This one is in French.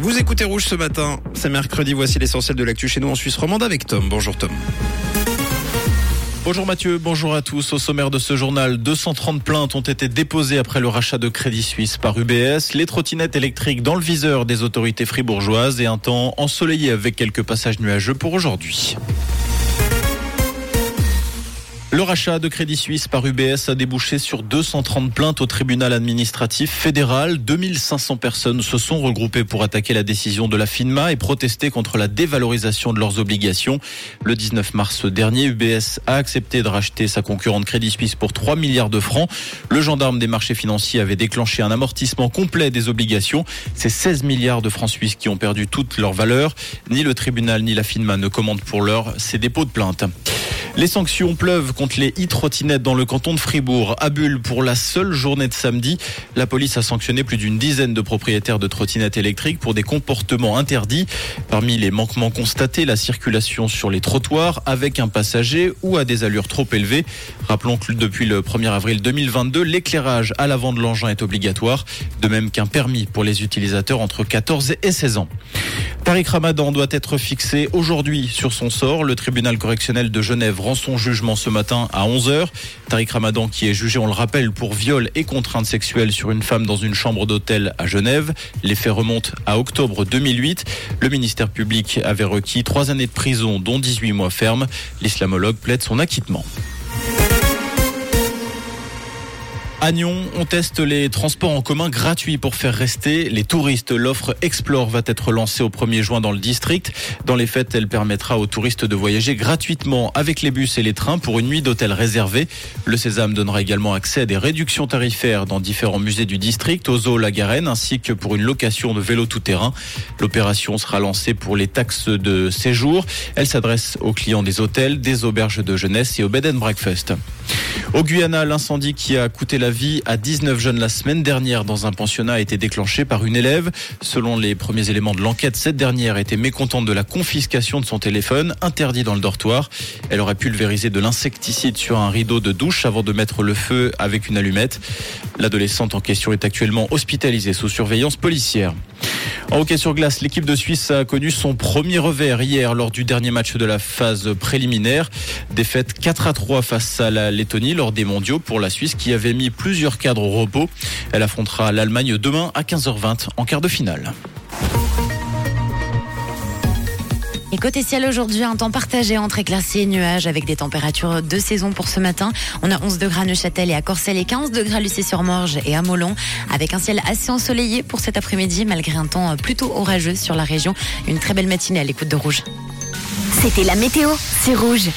Vous écoutez Rouge ce matin, c'est mercredi, voici l'essentiel de l'actu chez nous en Suisse romande avec Tom. Bonjour Tom. Bonjour Mathieu, bonjour à tous. Au sommaire de ce journal, 230 plaintes ont été déposées après le rachat de Crédit Suisse par UBS. Les trottinettes électriques dans le viseur des autorités fribourgeoises et un temps ensoleillé avec quelques passages nuageux pour aujourd'hui. Le rachat de Crédit Suisse par UBS a débouché sur 230 plaintes au tribunal administratif fédéral. 2500 personnes se sont regroupées pour attaquer la décision de la FINMA et protester contre la dévalorisation de leurs obligations. Le 19 mars dernier, UBS a accepté de racheter sa concurrente Crédit Suisse pour 3 milliards de francs. Le gendarme des marchés financiers avait déclenché un amortissement complet des obligations. C'est 16 milliards de francs suisses qui ont perdu toute leur valeur. Ni le tribunal ni la FINMA ne commandent pour l'heure ces dépôts de plainte. Les sanctions pleuvent contre les e-trottinettes dans le canton de Fribourg. À Bulle, pour la seule journée de samedi, la police a sanctionné plus d'une dizaine de propriétaires de trottinettes électriques pour des comportements interdits. Parmi les manquements constatés, la circulation sur les trottoirs avec un passager ou à des allures trop élevées. Rappelons que depuis le 1er avril 2022, l'éclairage à l'avant de l'engin est obligatoire, de même qu'un permis pour les utilisateurs entre 14 et 16 ans. Tariq Ramadan doit être fixé aujourd'hui sur son sort. Le tribunal correctionnel de Genève rend son jugement ce matin à 11h. Tariq Ramadan qui est jugé, on le rappelle, pour viol et contrainte sexuelle sur une femme dans une chambre d'hôtel à Genève. Les faits remontent à octobre 2008. Le ministère public avait requis trois années de prison, dont 18 mois ferme. L'islamologue plaide son acquittement. À on teste les transports en commun gratuits pour faire rester les touristes. L'offre Explore va être lancée au 1er juin dans le district. Dans les fêtes, elle permettra aux touristes de voyager gratuitement avec les bus et les trains pour une nuit d'hôtel réservée. Le Sésame donnera également accès à des réductions tarifaires dans différents musées du district, au zoo La Garenne, ainsi que pour une location de vélo tout-terrain. L'opération sera lancée pour les taxes de séjour. Elle s'adresse aux clients des hôtels, des auberges de jeunesse et au bed and breakfast. Au Guyana, l'incendie qui a coûté la vie à 19 jeunes la semaine dernière dans un pensionnat a été déclenché par une élève. Selon les premiers éléments de l'enquête, cette dernière était mécontente de la confiscation de son téléphone, interdit dans le dortoir. Elle aurait pulvérisé de l'insecticide sur un rideau de douche avant de mettre le feu avec une allumette. L'adolescente en question est actuellement hospitalisée sous surveillance policière. En hockey sur glace, l'équipe de Suisse a connu son premier revers hier lors du dernier match de la phase préliminaire. Défaite 4 à 3 face à la Lettonie lors des mondiaux pour la Suisse qui avait mis plusieurs cadres au repos. Elle affrontera l'Allemagne demain à 15h20 en quart de finale. Et côté ciel aujourd'hui, un temps partagé entre éclaircies et nuages avec des températures de saison pour ce matin. On a 11 degrés à Neuchâtel et à Corcelles et 15 degrés à Lucie-sur-Morge et à Molon avec un ciel assez ensoleillé pour cet après-midi malgré un temps plutôt orageux sur la région. Une très belle matinée à l'écoute de Rouge. C'était la météo, c'est Rouge.